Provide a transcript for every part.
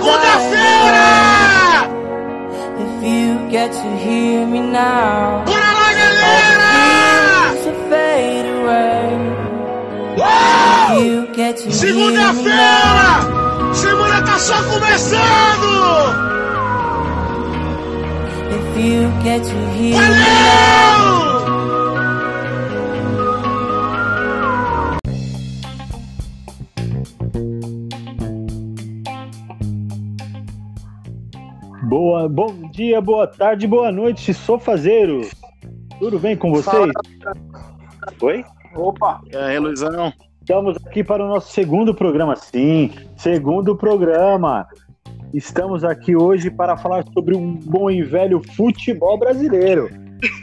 Segunda-feira! If you get to hear me now, Bora lá, galera! feels will fade away. Uau! If you get to hear me Segunda-feira! Semana tá só começando! Valeu! Boa, bom dia, boa tarde, boa noite, sofazeiro. Tudo bem com vocês? Oi? Opa! E aí, Luizão? Estamos aqui para o nosso segundo programa, sim, segundo programa. Estamos aqui hoje para falar sobre um bom e velho futebol brasileiro.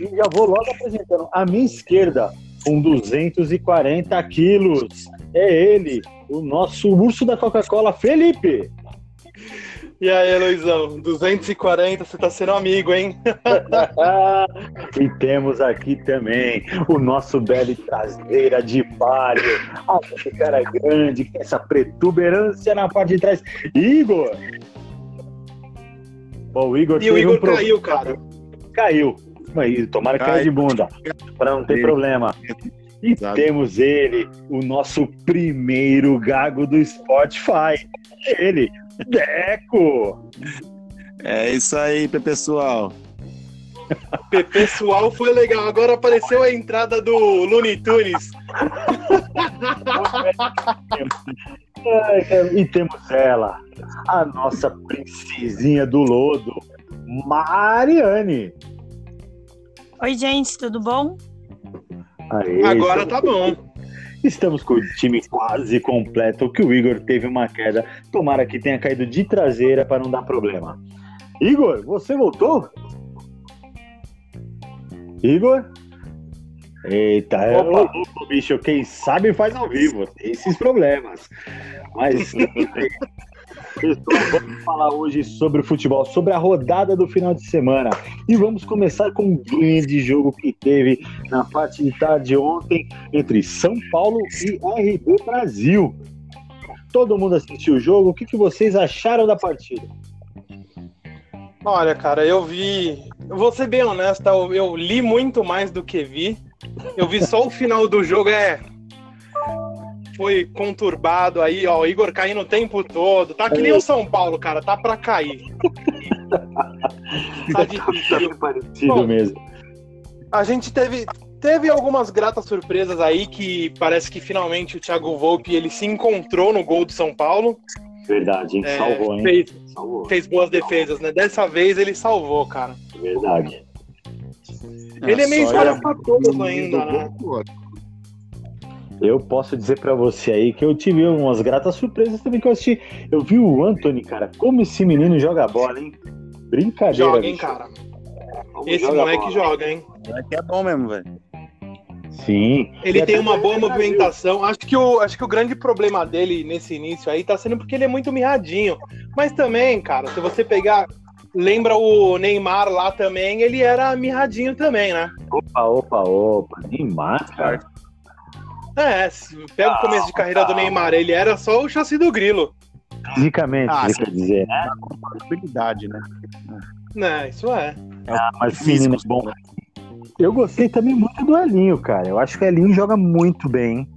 E já vou logo apresentando. À minha esquerda, com 240 quilos, é ele, o nosso urso da Coca-Cola, Felipe. E aí, Luizão, 240, você tá sendo amigo, hein? e temos aqui também o nosso belo traseira de palio, esse cara grande, com essa protuberância na parte de trás, Igor. Bom, o Igor E o Igor um pro- caiu, cara. Caiu. Mas tomara que caia Cai. de bunda, para não ter problema. E Exato. temos ele, o nosso primeiro gago do Spotify. Ele, Deco. É isso aí, pessoal. Pessoal, foi legal. Agora apareceu a entrada do Looney Tunes. E temos ela, a nossa princesinha do lodo, Mariane. Oi, gente, tudo bom? Aê, Agora tá bom. Estamos com o time quase completo, que o Igor teve uma queda. Tomara que tenha caído de traseira para não dar problema. Igor, você voltou? Igor? Eita, é louco, bicho. Quem sabe faz ao vivo. Tem esses problemas. Mas. Pessoal, vamos falar hoje sobre o futebol, sobre a rodada do final de semana. E vamos começar com um grande jogo que teve na parte de tarde ontem entre São Paulo e RB Brasil. Todo mundo assistiu o jogo. O que, que vocês acharam da partida? Olha, cara, eu vi. Eu vou ser bem honesto, eu, eu li muito mais do que vi. Eu vi só o final do jogo, é. Foi conturbado aí, ó. O Igor caindo o tempo todo. Tá que nem o São Paulo, cara. Tá pra cair. Tá difícil. parecido Bom, mesmo. A gente teve, teve algumas gratas surpresas aí que parece que finalmente o Thiago Volpe ele se encontrou no gol do São Paulo. Verdade, hein? É, Salvou, hein? Fez, Salvou. fez boas defesas, né? Dessa vez ele salvou, cara. Verdade. Ele é meio espalhafatoso ele- ainda, né? Eu posso dizer pra você aí que eu tive umas gratas surpresas também que eu assisti. Eu vi o Anthony, cara, como esse menino joga bola, hein? Brincadeira. Joga, hein, bicho. cara. Como Esse joga moleque bola. joga, hein? Moleque é bom mesmo, velho. Sim. Ele E tem uma boa movimentação. Acho que, o, acho que o grande problema dele nesse início aí tá sendo porque ele é muito mirradinho. Mas também, cara, se você pegar. Lembra o Neymar lá também, ele era mirradinho também, né? Opa, opa, opa. Neymar, cara. É, pega o começo de carreira do Neymar, ele era só o chassi do grilo. Fisicamente, Ah, quer dizer, né? Habilidade, né? Né, isso é. Ah, mas Físico, menino bom. Eu gostei também muito do Elinho, cara. Eu acho que o Elinho joga muito bem.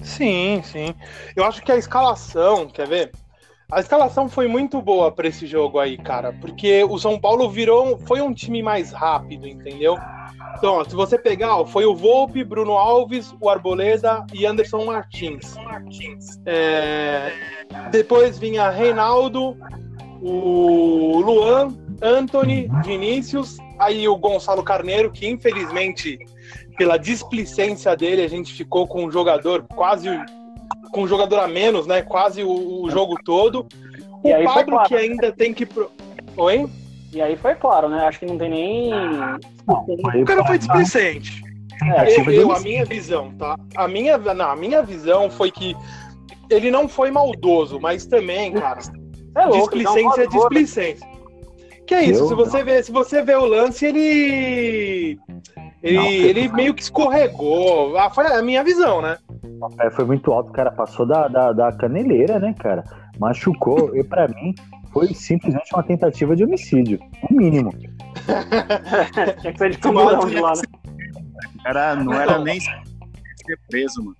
Sim, sim. Eu acho que a escalação, quer ver? A escalação foi muito boa pra esse jogo aí, cara, porque o São Paulo virou, foi um time mais rápido, entendeu? Então, ó, se você pegar, ó, foi o Volpe, Bruno Alves, o Arboleda e Anderson Martins. É, depois vinha Reinaldo, o Luan, Anthony, Vinícius, aí o Gonçalo Carneiro, que infelizmente, pela displicência dele, a gente ficou com um jogador quase com um jogador a menos, né? Quase o, o jogo todo. O E Pablo claro. que ainda tem que. pro- Oi? E aí foi claro, né? Acho que não tem nem. O cara foi displicente. É, Eu, eu- a minha visão, tá? A minha, não, a minha visão foi que ele não foi maldoso, mas também, cara, é louco, displicência é voadora. displicência. Que é isso? Eu se você vê, se você vê o lance, ele ele, Não, ele meio que escorregou. Ah, foi a minha visão, né? É, foi muito alto, o cara passou da, da, da caneleira, né, cara? machucou e pra mim foi simplesmente uma tentativa de homicídio, no mínimo. Tinha que ser de camburão de lá, né? Era, não era nem ser preso, mano.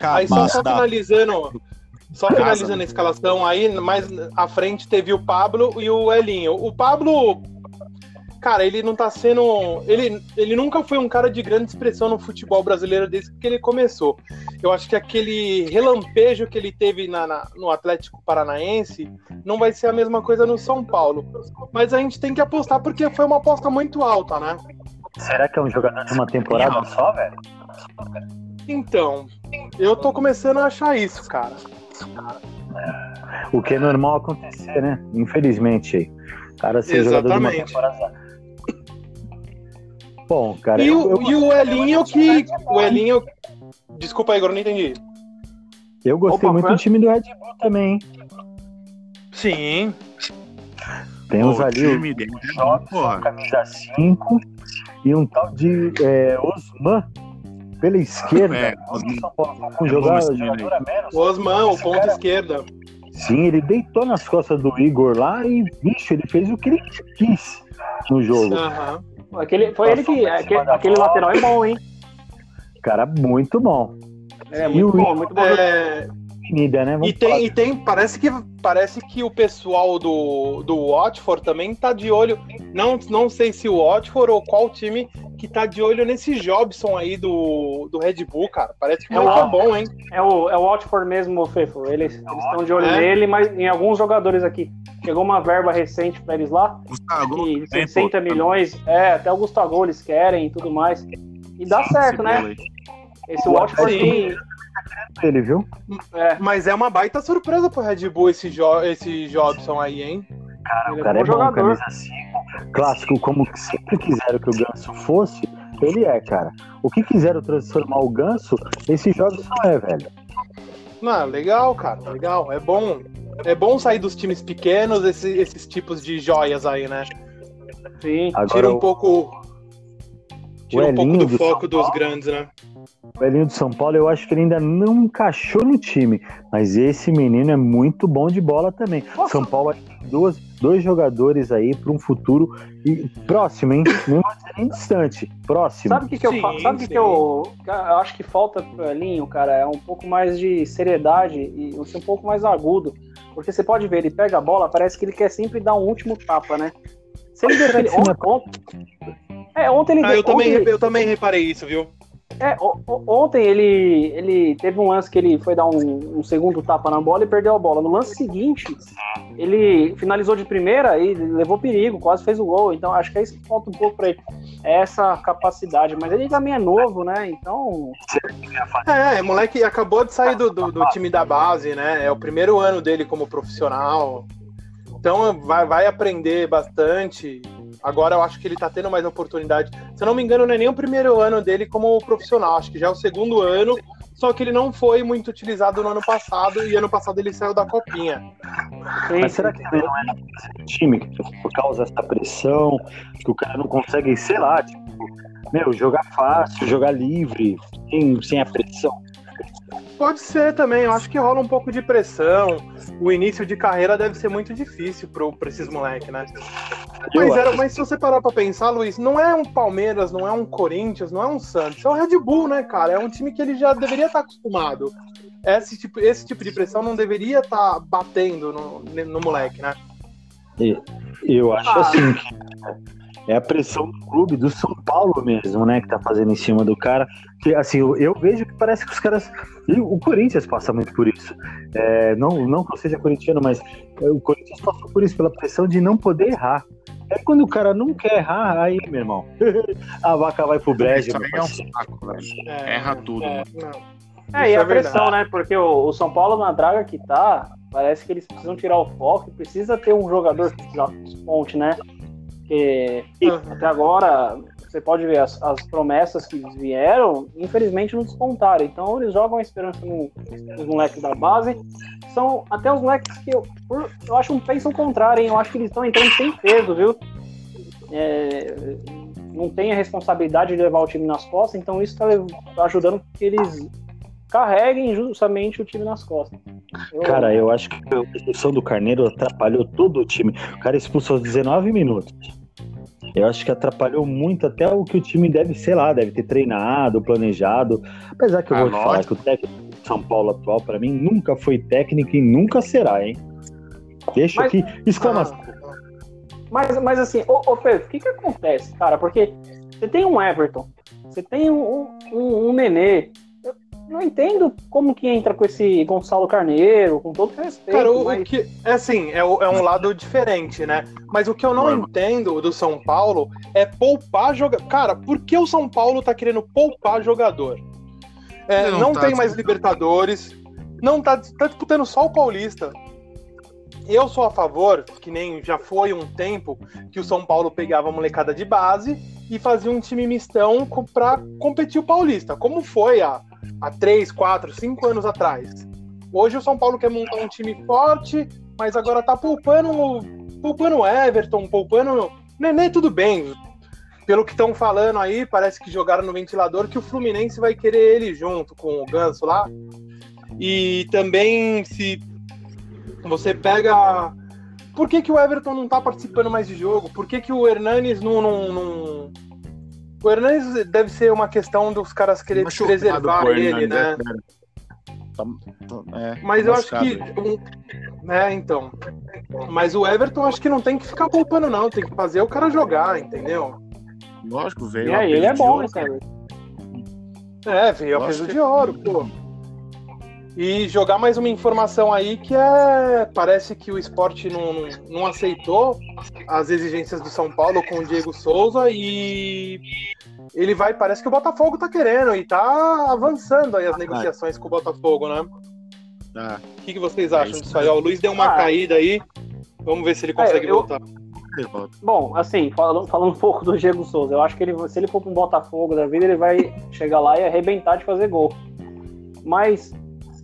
Aí só, só da finalizando, só finalizando a escalação aí, mais à frente teve o Pablo e o Elinho. O Pablo, cara, ele não tá sendo. Ele, ele nunca foi um cara de grande expressão no futebol brasileiro desde que ele começou. Eu acho que aquele relampejo que ele teve na, na- no Atlético Paranaense não vai ser a mesma coisa no São Paulo. Mas a gente tem que apostar porque foi uma aposta muito alta, né? Será que é um jogador de uma temporada só, velho? Então, eu tô começando a achar isso, cara. O que é normal acontecer, né? Infelizmente Cara ser jogador de uma Exatamente. temporada. Bom, cara, E eu, o, eu, e o Elinho que. O Elinho. Desculpa aí, Igor, não entendi. eu gostei Opa, muito foi? do time do Red Bull também, hein? Sim. Temos Pô, o ali o time dele, Jobson, porra. camisa 5 e um tal de é, Osman pela esquerda. É, o foi com É esse jogador a menos. O Osman, o ponto cara- esquerda. Sim, ele deitou nas costas do Igor lá e, bicho, ele fez o que ele quis no jogo. Aham. Aquele, foi ele que. Aquele, aquele lateral é bom, hein? Cara, muito bom. É, E o muito bom, muito bom. É, Avenida, né? Vamos e tem, falar e tem parece, que, parece que o pessoal do, do Watford também tá de olho. Não, não sei se o Watford ou qual time que tá de olho nesse Jobson aí do, do Red Bull, cara. Parece que É é Watford. bom, hein? É o, é o Watford mesmo, Fefo. Eles eles estão de olho É? nele, mas em alguns jogadores aqui. Chegou uma verba recente pra eles lá, Gustavo, que também, 60 pô, milhões, é, até o Gustavo eles querem e tudo mais. E dá certo, esse né? Esse Watford Sim. tem. Ele, viu? É, Mas é uma baita surpresa pro Red Bull esse, jo esse Jobson aí, hein? ele O cara é bom bom, jogador. camisa 5. Clássico, como sempre quiseram que o Ganso fosse, ele é, cara. O que quiseram transformar o Ganso, esse jogo não é, velho. Não, legal, cara, legal. É bom. É bom sair dos times pequenos, esse- esses tipos de joias aí, né? Sim. Agora Tira um o- pouco. Tira um pouco Elinho do do foco São dos Paulo. grandes, né? O Elinho do São Paulo, eu acho que ele ainda não encaixou no time. Mas esse menino é muito bom de bola também. Nossa. São Paulo tem duas, dois jogadores aí para um futuro e- próximo, hein? Não nem distante. Próximo. Sabe o que, que eu Sim, Sabe o que, sim. que eu, eu acho que falta pro Elinho, cara? É um pouco mais de seriedade e ser um pouco mais agudo. Porque você pode ver, ele pega a bola, parece que ele quer sempre dar um último tapa, né? Se ele você não Ontem, é, ontem ele. Ah, eu também, ontem, eu também reparei isso, viu? é, ontem ele, ele teve um lance que ele foi dar um, um segundo tapa na bola e perdeu a bola. No lance seguinte, ele finalizou de primeira e levou perigo, quase fez o gol. Então acho que é isso que falta um pouco pra ele. É essa capacidade. Mas ele também é novo, né? Então. É, é, moleque acabou de sair do, do, do time da base, né? É o primeiro ano dele como profissional. Então vai, vai aprender bastante. Agora eu acho que ele tá tendo mais oportunidade. Se eu não me engano, não é nem o primeiro ano dele como profissional. Acho que já é o segundo ano. Só que ele não foi muito utilizado no ano passado. E ano passado ele saiu da copinha. sim, Mas será que também não é time que por causa dessa pressão, que o cara não consegue, sei lá, tipo, meu, jogar fácil, jogar livre, sem, sem a pressão? Pode ser também. Eu acho que rola um pouco de pressão. O início de carreira deve ser muito difícil pro, pra esses moleques, né? Mas, era, mas se você parar pra pensar, Luiz, não é um Palmeiras, não é um Corinthians, não é um Santos, é o Red Bull, né, cara? É um time que ele já deveria estar acostumado. Esse tipo, esse tipo de pressão não deveria estar batendo no, no moleque, né? Eu acho Ah. assim que é a pressão do clube, do São Paulo mesmo, né, que tá fazendo em cima do cara. Que assim, eu, eu vejo que parece que os caras. E o Corinthians passa muito por isso. É, não, não que eu seja corintiano, mas é, o Corinthians passou por isso, pela pressão de não poder errar. É quando o cara não quer errar, aí, meu irmão, a vaca vai pro brejo, é um saco, velho. É, Erra tudo, é. É, e a é pressão, né? Porque o, o São Paulo na draga que tá, parece que eles precisam tirar o foco e precisa ter um jogador que desponte, né? Porque Uhum. até agora, você pode ver, as, as promessas que vieram, infelizmente não despontaram. Então eles jogam a esperança no- nos moleques da base. São até os moleques que eu, por- eu acho um pensam o contrário, hein? Eu acho que eles estão entrando sem peso, viu? É, não tem a responsabilidade de levar o time nas costas, então isso está ajudando que eles carreguem justamente o time nas costas. Cara, eu acho que a expulsão do Carneiro atrapalhou todo o time. O cara expulsou aos 19 minutos. Eu acho que atrapalhou muito até o que o time deve, sei lá, deve ter treinado, planejado. Apesar que eu Ah, vou te falar que o técnico de São Paulo atual, pra mim, nunca foi técnico e nunca será, hein? Deixa Mas- aqui. Exclamação. Mas, mas assim, ô, ô Pedro, o que que acontece, cara? Porque você tem um Everton, você tem um, um, um Nenê. Não entendo como que entra com esse Gonçalo Carneiro, com todo respeito. Cara, o, o mas- que. É assim, é, é um lado diferente, né? Mas o que eu não Normal. entendo do São Paulo é poupar jogador. Cara, por que o São Paulo tá querendo poupar jogador? É, não não tá tem mais. Libertadores, não tá, tá disputando só o Paulista. Eu sou a favor, que nem já foi um tempo, que o São Paulo pegava a molecada de base e fazia um time mistão pra competir o Paulista, como foi há, há 3, 4, 5 anos atrás. Hoje o São Paulo quer montar um time forte, mas agora tá poupando, poupando o Everton, poupando. Nenê, tudo bem. Pelo que estão falando aí, parece que jogaram no ventilador que o Fluminense vai querer ele junto com o Ganso lá. E também se você pega. Por que, que o Everton não tá participando mais de jogo? Por que, que o Hernanes não, não, não- O Hernanes deve ser uma questão dos caras querer Machucado preservar ele, Hernandes, né? cara? Tá- tá- é, Mas tá eu acho que. Né, então. Mas o Everton acho que não tem que ficar poupando, não. Tem que fazer o cara jogar, entendeu? Lógico, veio. E a aí, ele é bom ouro, nesse Everton. É, veio a peso de ouro, pô. E jogar mais uma informação aí que é. Parece que o esporte não, não, não aceitou as exigências do São Paulo com o Diego Souza e ele vai. Parece que o Botafogo tá querendo e tá avançando aí as negociações com o Botafogo, né? Tá. O que, que vocês É acham isso disso aí? Ó, o Luiz deu uma Ah. caída aí. Vamos ver se ele consegue É, eu- voltar. Bom, assim, falando, falando um pouco do Diego Souza, eu acho que ele, se ele for para um Botafogo da vida, ele vai chegar lá e arrebentar de fazer gol. Mas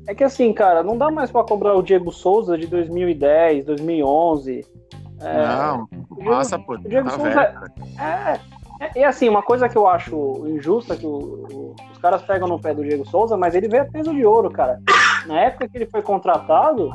é que assim, cara, não dá mais para cobrar o Diego Souza de 2010, 2011. É, Não, passa, pô. Diego Tá Souza-. É, é, e assim, uma coisa que eu acho injusta que o- o- os caras pegam no pé do Diego Souza, mas ele veio a peso de ouro, cara. Na época que ele foi contratado,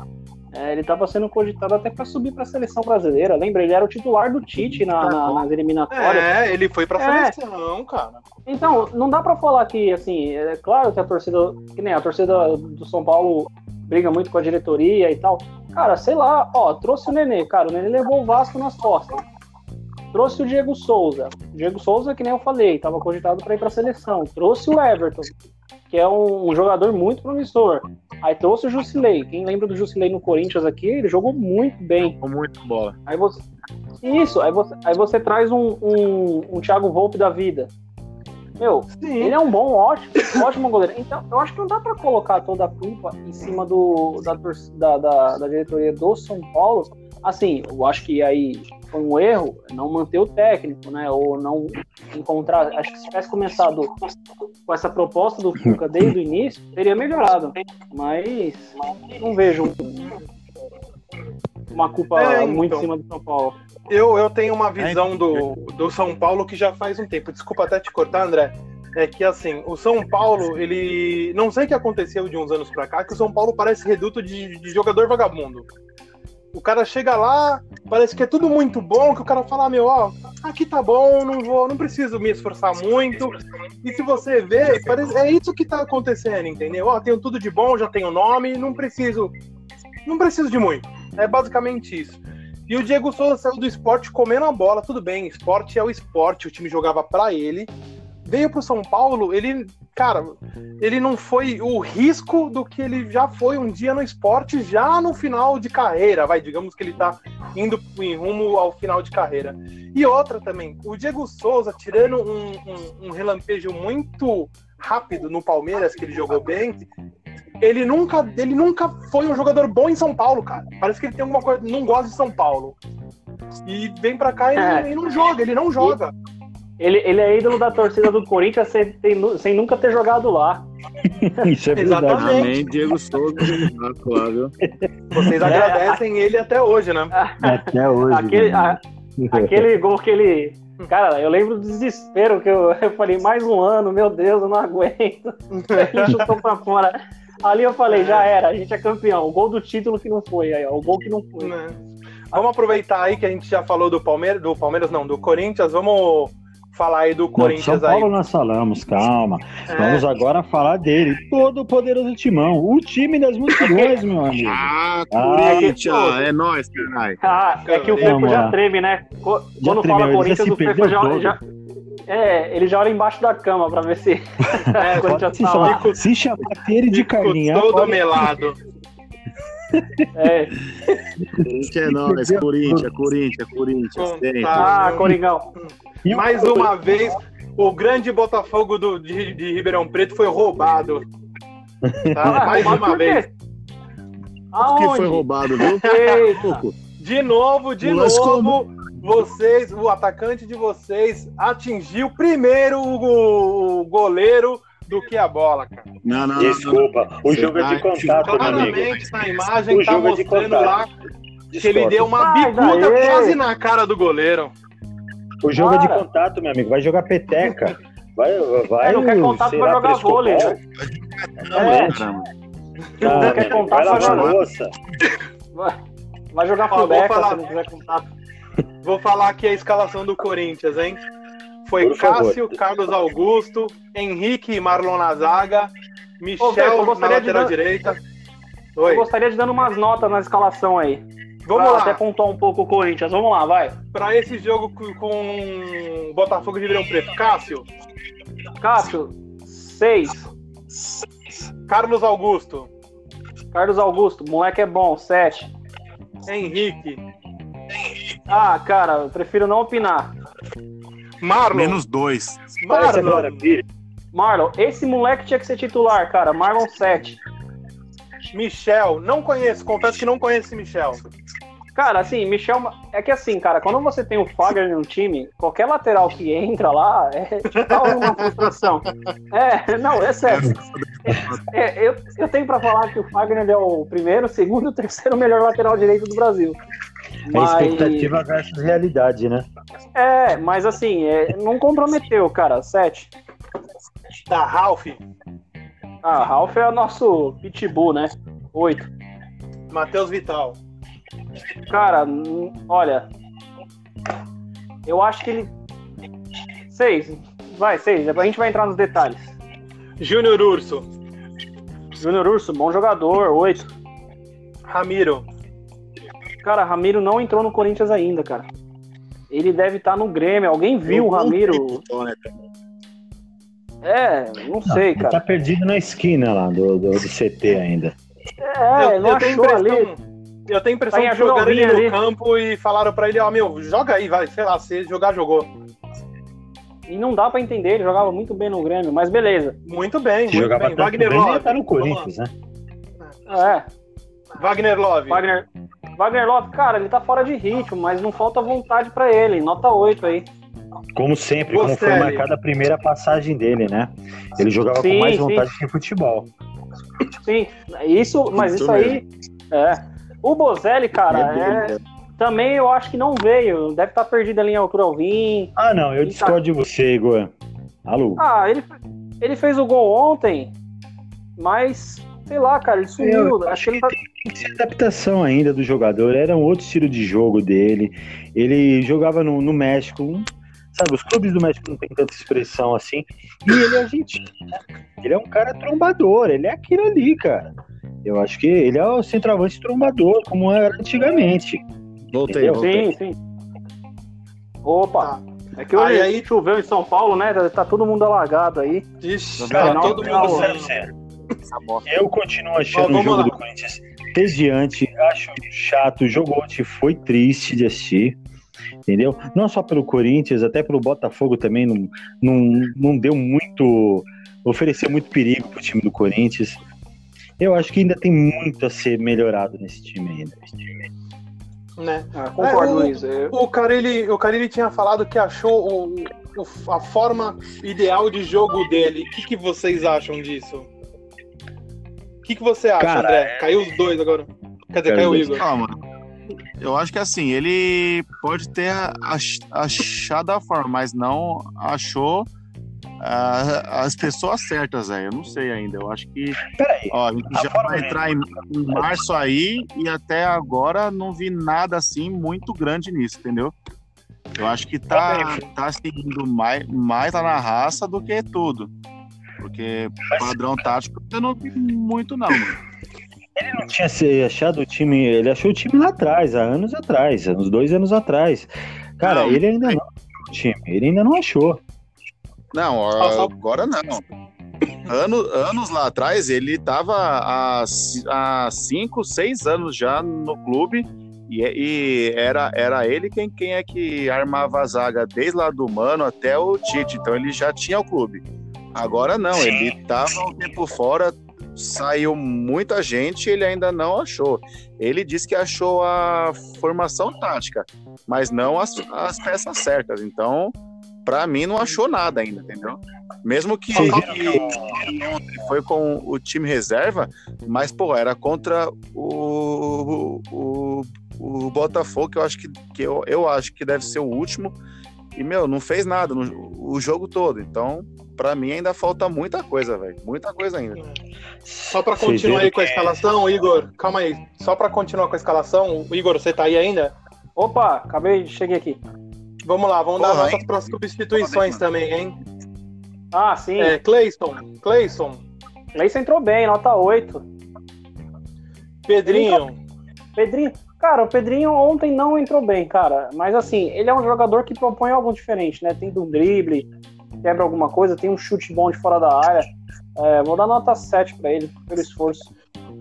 é, ele estava sendo cogitado até para subir para a seleção brasileira. Lembra? Ele era o titular do Tite na- na- nas eliminatórias. É, ele foi pra É. seleção, cara. Então, não dá pra falar que, assim, é claro que a torcida, que nem a torcida do São Paulo briga muito com a diretoria e tal. Cara, sei lá, ó, trouxe o Nenê, cara, o Nenê levou o Vasco nas costas. Trouxe o Diego Souza. O Diego Souza, que nem eu falei, tava cogitado pra ir pra seleção. Trouxe o Everton, que é um, um jogador muito promissor. Aí trouxe o Jusilei. Quem lembra do Jusilei no Corinthians aqui, ele jogou muito bem. Ficou muito bola. Aí você. Isso, aí você, aí você traz um, um, um Thiago Volpe da vida. Meu, Sim. ele é um bom, ótimo, ótimo goleiro. Então, eu acho que não dá pra colocar toda a culpa em cima do, da, da, da, da diretoria do São Paulo. Assim, eu acho que aí foi um erro não manter o técnico, né? Ou não encontrar. Acho que se tivesse começado com essa proposta do Fuca desde o início, teria melhorado. Mas não vejo uma culpa É, muito então. em cima do São Paulo. Eu, eu tenho uma visão do, do São Paulo que já faz um tempo. Desculpa até te cortar, André. É que assim, o São Paulo, ele. Não sei o que aconteceu de uns anos pra cá, que o São Paulo parece reduto de, de jogador vagabundo. O cara chega lá, parece que é tudo muito bom, que o cara fala, ah, meu, ó, aqui tá bom, não vou, não preciso me esforçar muito. E se você vê, parece, é isso que tá acontecendo, entendeu? Ó, tenho tudo de bom, já tenho nome, não preciso. Não preciso de muito. É basicamente isso. E o Diego Souza saiu do esporte comendo a bola, tudo bem, esporte é o esporte, o time jogava pra ele. Veio pro São Paulo, ele, cara, ele não foi o risco do que ele já foi um dia no esporte, já no final de carreira, vai, digamos que ele tá indo em rumo ao final de carreira. E outra também, o Diego Souza, tirando um, um, um relampejo muito rápido no Palmeiras, que ele jogou bem, ele nunca, ele nunca foi um jogador bom em São Paulo, cara. Parece que ele tem alguma coisa, não gosta de São Paulo. E vem pra cá e, É. não, e não joga, ele não joga. Ele, ele é ídolo da torcida do Corinthians sem, tem- sem nunca ter jogado lá. Isso é verdade. Exatamente. Amém, Diego Souza. Lá, viu? Vocês É, agradecem ele até hoje, né? Até hoje. Aquele, né? a- aquele gol que ele. Cara, eu lembro do desespero que eu, eu falei, mais um ano, meu Deus, eu não aguento. Ele chutou pra fora. Ali eu falei, já era, a gente é campeão. O gol do título que não foi, aí, ó, o gol que não foi. Né? Vamos aproveitar aí que a gente já falou do Palmeiras, do Palmeiras não, do Corinthians. Vamos falar aí do Corinthians São Paulo aí. nós falamos, calma. É. Vamos agora falar dele. Todo o poderoso timão. O time das multidões, meu amigo. Ah, Ah, Corinthians, é nóis, caralho. Ah, é que o Fepo já treme, né? Quando tremeu, fala já Corinthians, o perdeu já, já- É, ele já olha embaixo da cama pra ver se É, o Corinthians Se tá chamar, se chamar ele de ficou Carlinha, todo melado. É. Corinthians é nóis, Corinthians, Corinthians, Corinthians. Tá. Ah, Coringão. E o- Mais uma vez, o grande Botafogo do, de, de Ribeirão Preto foi roubado. Tá? Mais Mas uma vez. Aonde? que foi roubado, viu? Eita. De novo, de Lascou, novo, vocês, o atacante de vocês atingiu primeiro o, o goleiro do que a bola, cara. Não, não, não, não. Desculpa, o jogo é de contato, meu amigo. Na imagem O tá jogo é de mostrando contato. lá que ele deu uma bicuda quase na cara do goleiro. O jogo é de Para. contato, meu amigo. Vai jogar peteca. Vai, vai. Não quer contato, vai jogar vôlei, né? É, Caramba. tá, não quer contato, vai jogar. louça. Vai, vai jogar falar. se não quiser contato. Vou falar aqui a escalação do Corinthians, hein? Foi Por favor. Cássio, Carlos Augusto, Henrique e Marlon na zaga, Ô, Michel Beto, eu na gostaria de dar- direita. Eu Oi, gostaria de dando umas notas na escalação aí. vamos pra até lá. pontuar um pouco o Corinthians. Vamos lá, vai. Pra esse jogo com, Botafogo de Ribeirão Preto, Cássio, Cássio, 6. Carlos Augusto, Carlos Augusto, moleque é bom, 7. Henrique, Ah, cara, eu prefiro não opinar. Marlon, Menos dois. Parece Marlon, agora, filho. Marlon, esse moleque tinha que ser titular, cara. Marlon 7. Michel, não conheço, confesso que não conheço esse Michel. Cara, assim, Michel. É que assim, cara, quando você tem o Fagner no time, qualquer lateral que entra lá é causa uma frustração. É, não, é sério. É, eu, eu tenho pra falar que o Fagner é o primeiro, segundo e terceiro melhor lateral direito do Brasil. É Mas, expectativa versus realidade, né? é, mas assim, é, não comprometeu, cara. 7. Tá, Ralph, Ah, Ralph é o nosso pitbull, né? 8. Matheus Vital, Cara, olha. Eu acho que ele. Seis. Vai, seis. A gente vai entrar nos detalhes. Júnior Urso, Júnior Urso, bom jogador, oito. Ramiro, Cara, Ramiro não entrou no Corinthians ainda, cara. Ele deve estar no Grêmio. Alguém viu o Ramiro? É, não sei, Ele tá cara. perdido na esquina lá do, do, do CT ainda. É, eu, não eu tenho achou ali. impressão, eu tenho impressão Tá que jogaram ele no ali. campo e falaram pra ele, ó, meu, joga aí, vai, sei lá, se jogar, jogou. E não dá pra entender, ele jogava muito bem no Grêmio, mas beleza. Muito bem, muito jogava bem. Wagner bem, Love, tá no. Corinthians, né? É, Wagner Love, Wagner, Wagner Love, cara, ele tá fora de ritmo, mas não falta vontade pra ele. Nota 8 aí. Como sempre, como foi marcada a primeira passagem dele, né? Ele jogava Sim, com mais sim. vontade que futebol. Sim, isso, mas Muito isso aí. É. O Bozelli, cara, é, também eu acho que não veio. Deve estar perdido ali em altura Alvim. Ah, não, eu tá- discordo de você, Igor. Alô? Ah, ele, ele fez o gol ontem, mas sei lá, cara, ele sumiu. Eu acho que ele tá. Tem que ser adaptação ainda do jogador. Era um outro estilo de jogo dele. Ele jogava no, no México. Sabe, os clubes do México não tem tanta expressão assim. E ele é argentino, né? Ele é um cara trombador. Ele é aquilo ali, cara. Eu acho que ele é o centroavante trombador, como era antigamente. Voltei, Entendeu? voltei. Sim, sim. Opa. É que hoje Aí, aí- choveu em São Paulo, né? Tá todo mundo alagado aí. Ixi, Cara, tá todo não, mundo não, sem- Eu continuo achando Ó, o jogo lá. do Corinthians desdiante, acho chato, o jogo ontem foi triste de assistir, entendeu? Não só pelo Corinthians, até pelo Botafogo também, não, não, não deu muito, ofereceu muito perigo pro time do Corinthians. Eu acho que ainda tem muito a ser melhorado nesse time ainda. né? Ah, concordo, É, o- Luiz. Eu- O Carilli, o Carilli tinha falado que achou o- o- a forma ideal de jogo dele. O que, que vocês acham disso? O que, que você acha, Cara, André? Caiu os dois agora. Quer dizer, Caiu caiu o Igor. Ah, mano. Eu acho que assim, ele pode ter ach- achado a forma, mas não achou a- as pessoas certas, velho. Eu não sei ainda. Eu acho que. Peraí, Ó, a gente A já vai dele- entrar em, em março aí e até agora não vi nada assim muito grande nisso, entendeu? Eu acho que tá, tá seguindo mais, mais na raça do que tudo. Porque padrão tático eu não vi muito, não, mano. Ele não tinha se achado o time. Ele achou o time lá atrás, há anos atrás, uns dois anos atrás. Cara, Não. ele ainda não achou o time. Ele ainda não achou. Não, agora não. Ano, anos lá atrás, ele tava há, há cinco, seis anos já no clube e, e era, era ele quem, quem é que armava a zaga desde lá do Mano até o Tite. Então ele já tinha o clube. Agora não, ele tava um tempo fora, saiu muita gente e ele ainda não achou. Ele disse que achou a formação tática, mas não as, as peças certas. Então, pra mim, não achou nada ainda, entendeu? Mesmo que, que foi com o time reserva, mas, pô, era contra o, o, o Botafogo, que eu acho que, que eu, eu acho que deve ser o último. E, meu, não fez nada no, o jogo todo. Então, pra mim, ainda falta muita coisa, velho. Muita coisa ainda. Só pra Vocês continuar aí com a escalação, Igor, calma aí. Só pra continuar com a escalação, Igor, você tá aí ainda? Opa, acabei de cheguei aqui. Vamos lá, vamos dar Porra, nossas hein? próximas substituições também, hein? Ah, sim. É, Cleison, Cleison, Leison entrou bem, nota 8. Pedrinho. Pedrinho, cara, o Pedrinho ontem não entrou bem, cara. Mas assim, ele é um jogador que propõe algo diferente, né? Tem do drible, quebra alguma coisa, tem um chute bom de fora da área. É, vou dar nota 7 pra ele, pelo esforço.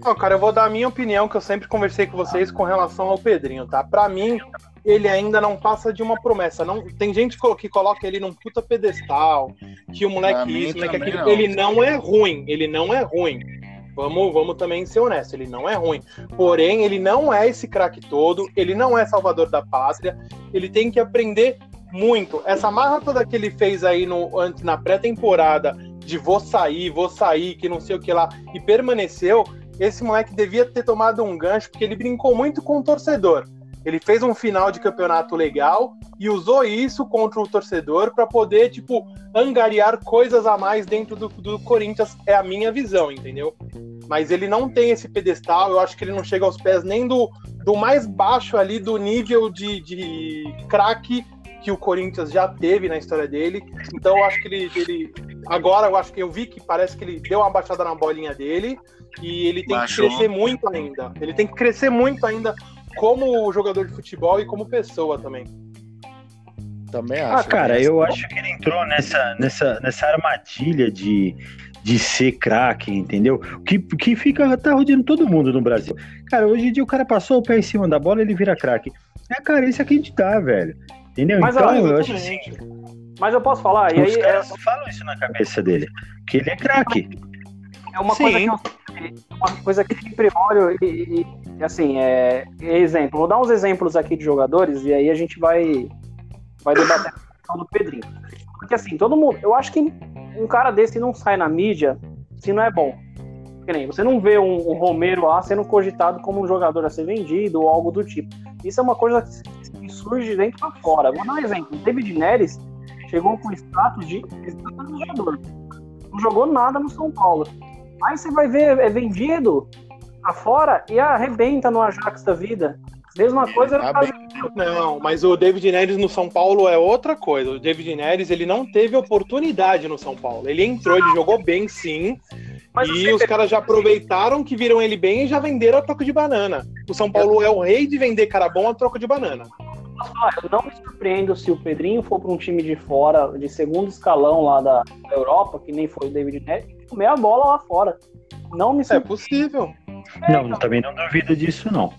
Não, cara, eu vou dar a minha opinião, que eu sempre conversei com vocês com relação ao Pedrinho, tá? Pra mim, ele ainda não passa de uma promessa. Não, tem gente que que coloca ele num puta pedestal, que o moleque isso, moleque aquilo. não. Ele não é ruim, ele não é ruim. Vamos, vamos também ser honestos, ele não é ruim. Porém, ele não é esse craque todo, ele não é salvador da pátria, ele tem que aprender muito. Essa marra toda que ele fez aí no, antes, na pré-temporada, de vou sair, vou sair, que não sei o que lá, e permaneceu, esse moleque devia ter tomado um gancho, porque ele brincou muito com o torcedor. Ele fez um final de campeonato legal e usou isso contra o torcedor para poder, tipo, angariar coisas a mais dentro do, do Corinthians. É a minha visão, entendeu? Mas ele não tem esse pedestal, eu acho que ele não chega aos pés nem do, do mais baixo ali do nível de, de craque que o Corinthians já teve na história dele. Então eu acho que ele, ele. Agora eu acho que eu vi que parece que ele deu uma baixada na bolinha dele e ele tem Baixou. que crescer muito ainda. Ele tem que crescer muito ainda como jogador de futebol e como pessoa também. Também acho. Ah, cara, né? eu acho que ele entrou nessa, nessa, nessa armadilha de, de ser craque, entendeu? Que, que fica tá rodeando todo mundo no Brasil. Cara, hoje em dia o cara passou o pé em cima da bola ele vira craque. É a carência que a gente dá, velho. Entendeu? Mas, então, ó, eu acho assim, Mas eu posso falar, e os aí é, caras falam isso na cabeça dele. Que ele é craque. é uma Sim. coisa que eu, uma coisa que sempre olho e, e- e, assim, é, exemplo, vou dar uns exemplos aqui de jogadores e aí a gente vai vai debater a questão do Pedrinho. Porque assim, todo mundo, eu acho que um cara desse não sai na mídia se não é bom. Que nem, você não vê um, um Romero lá sendo cogitado como um jogador a ser vendido ou algo do tipo. Isso é uma coisa que surge de dentro pra fora. Vou dar um exemplo. O David Neres chegou com status de jogador. Não jogou nada no São Paulo. Aí você vai ver, é vendido afora e arrebenta no Ajax da vida. Mesma coisa no Tá Não, mas o David Neres no São Paulo é outra coisa. O David Neres ele não teve oportunidade no São Paulo. Ele entrou, ele jogou bem sim. Mas e os caras já aproveitaram que viram ele bem e já venderam a troca de banana. O São Paulo é o rei de vender cara bom a troca de banana. Ah, eu não me surpreendo se o Pedrinho for para um time de fora, de segundo escalão lá da Europa, que nem foi o David Neres, e comer a bola lá fora. Não me É surpreendo. possível. Não, também não duvido disso, não.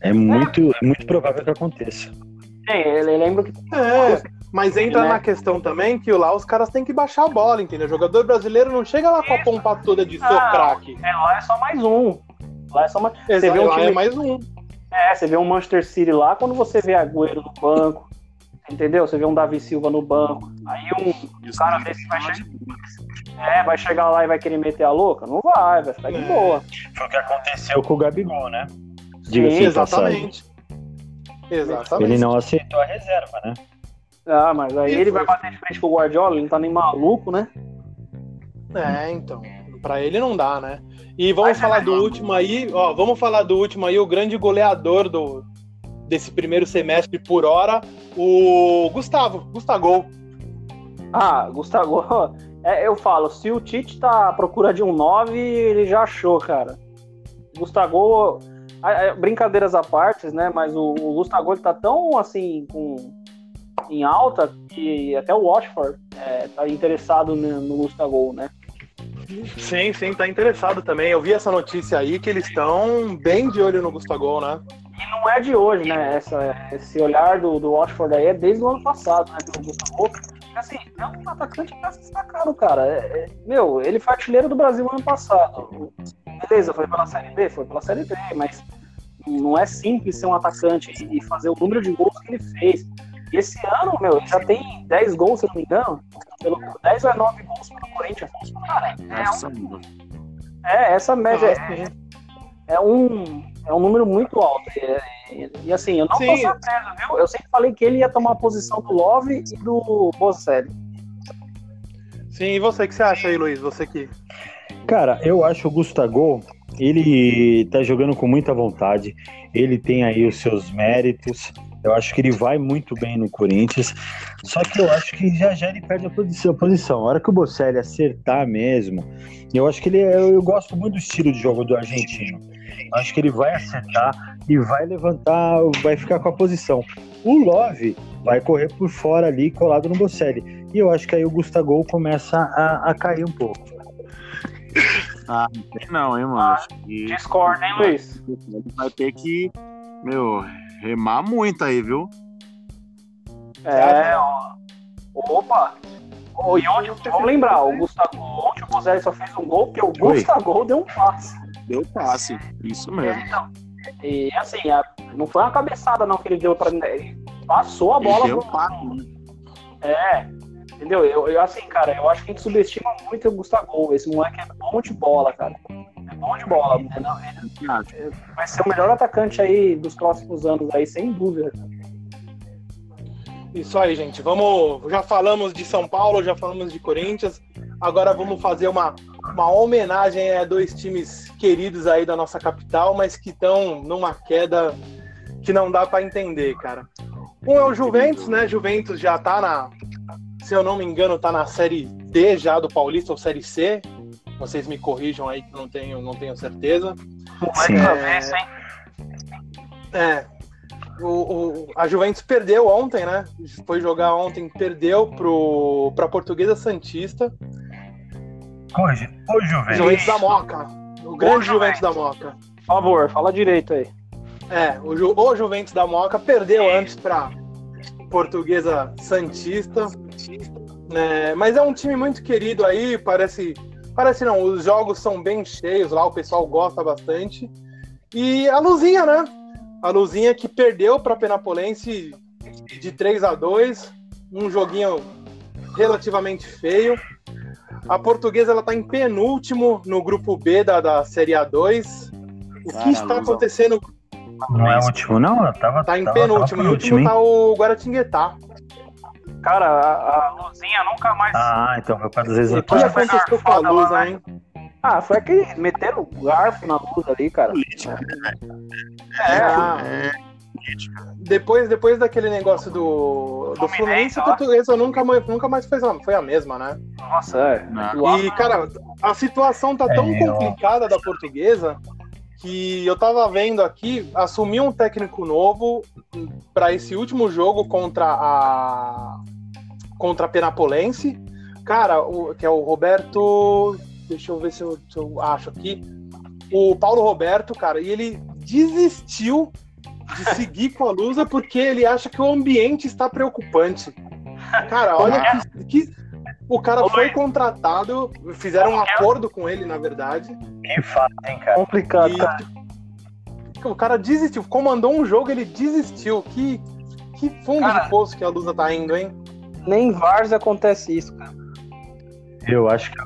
É muito, é muito provável que aconteça. ele lembra que É, mas entra Né? na questão também que lá os caras têm que baixar a bola, entendeu? O jogador brasileiro não chega lá com a pompa toda de Ah, craque. é, lá é só mais um. Lá é só mais. Você vê um lá time é mais um. É, você vê um Manchester City lá, quando você vê Agüero no banco, entendeu? Você vê um Davi Silva no banco. Aí um os cara desse vai chegar, é, vai chegar lá e vai querer meter a louca? Não vai, vai ficar de É. boa. Foi o que aconteceu com o Gabigol, né? Diga-se Sim, de passagem. Exatamente. Exatamente. Ele não aceitou a reserva, né? Ah, mas aí E ele foi. vai bater de frente com o Guardiola, ele não tá nem maluco, né? É, então. Pra ele não dá, né? E vamos Mas é falar do melhor. último aí, ó. Vamos falar do último aí, o grande goleador do, desse primeiro semestre por hora, o Gustavo, Gustavo. Ah, Gustavo, é, eu falo, se o Tite tá à procura de um 9, ele já achou, cara. Gustavo, brincadeiras à parte, né? Mas o, o Gustavo ele tá tão assim com, em alta que até o Watford é, tá interessado no, no Gustavo, né? Sim, sim, tá interessado também. Eu vi essa notícia aí que eles estão bem de olho no Gustavo, né? E não é de hoje, né? Essa, esse olhar do, do Watford aí é desde o ano passado, né? Pelo Gustavo. Assim, é um atacante que tá se destacando, cara. É- é- meu, ele foi artilheiro do Brasil ano passado. Beleza, foi pela Série B? Foi pela Série B, mas não é simples ser um atacante e fazer o número de gols que ele fez. E esse ano, meu, ele já tem 10 gols, se eu não me engano. Pelo, 10 ou 9 gols pelo Corinthians. Cara, Nossa, é, essa média é, é um, é um número muito alto. E, e- e, assim, eu não tô Sim. surpreso, viu? Eu sempre falei que ele ia tomar a posição do Love e do Bocelli. Sim, e você, o que você acha aí, Luiz? Você que. Cara, eu acho o Gustavo, ele tá jogando com muita vontade. Ele tem aí os seus méritos. Eu acho que ele vai muito bem no Corinthians. Só que eu acho que já já ele perde a posição. A, posição. a hora que o Bocelli acertar mesmo, eu acho que ele. Eu, eu gosto muito do estilo de jogo do argentino. Eu acho que ele vai acertar e vai levantar, vai ficar com a posição. O Love vai correr por fora ali, colado no Bocelli. E eu acho que aí o Gustavo começa a, a cair um pouco. Ah, não tem não, hein, mano. Que Discorda, hein, Luiz? vai ter que, meu, remar muito aí, viu? É, ó. Opa! Ô, e ontem, vamos lembrar, o Gustavo, ontem o Bocelli só fez um gol porque o Oi. Gustavo deu um passe. Deu passe. Isso mesmo. Então, e assim, a- não foi uma cabeçada não que ele deu pra. Ele passou a bola deu pro- passe. É, entendeu? Eu, eu, assim, cara, eu acho que a gente subestima muito o Gustavo. Esse moleque é bom de bola, cara. É bom de bola. né? Não, ele vai ser o melhor atacante aí dos próximos anos aí, sem dúvida. Isso aí, gente. Vamos. Já falamos de São Paulo, já falamos de Corinthians. Agora vamos fazer uma, uma homenagem a dois times queridos aí da nossa capital, mas que estão numa queda que não dá para entender, cara. Um é o Juventus, né? Juventus já tá na. Se eu não me engano, tá na série D já do Paulista ou série C. Vocês me corrijam aí que eu não tenho, não tenho certeza. Sim. É, é. O, o- a Juventus perdeu ontem, né? Foi jogar ontem, perdeu pro, pra Portuguesa Santista. Hoje, hoje, velho. Juventus da Moca. O grande Ô, Juventus da Moca. Por favor, fala direito aí. É, o, Ju- o Juventus da Moca perdeu antes pra Portuguesa Santista. né? mas é um time muito querido aí, parece. Parece não, os jogos são bem cheios lá, o pessoal gosta bastante. E a Luzinha, né? A Luzinha que perdeu para Penapolense de 3 a 2 um joguinho relativamente feio. A portuguesa ela tá em penúltimo no grupo B da, da Série A2. O que Cara, está Lusa. acontecendo? Não é o último, não? Eu tava, Tá em tava- penúltimo. tava Em último hein? tá o Guaratinguetá. Cara, a, a Luzinha nunca mais. Ah, então foi quase vezes O E que Olha, atrás. foi aconteceu com a Lusa, lá, né? hein? Ah, foi aquele. Meteram o garfo na luz ali, cara. É, Ah, É, depois, depois daquele negócio do, do Fluminense, a ó. portuguesa nunca, mais- nunca mais foi, a- foi a mesma, né? nossa, é. Não. E, cara, a situação tá tão É, ó. complicada da portuguesa que eu tava vendo aqui, assumiu um técnico novo para esse último jogo contra a contra a Penapolense. Cara, o, que é o Roberto. Deixa eu ver se eu, se eu acho aqui. O Paulo Roberto, cara, e ele desistiu de seguir com a Lusa porque ele acha que o ambiente está preocupante. Cara, olha que, que- o cara foi contratado, fizeram um acordo com ele, na verdade. Que fato, hein, cara? Complicado, E cara. o cara desistiu, comandou um jogo, ele desistiu. Que, que fundo Cara. de poço que a Lusa tá indo, hein? Nem em Várzea acontece isso, cara. Eu acho que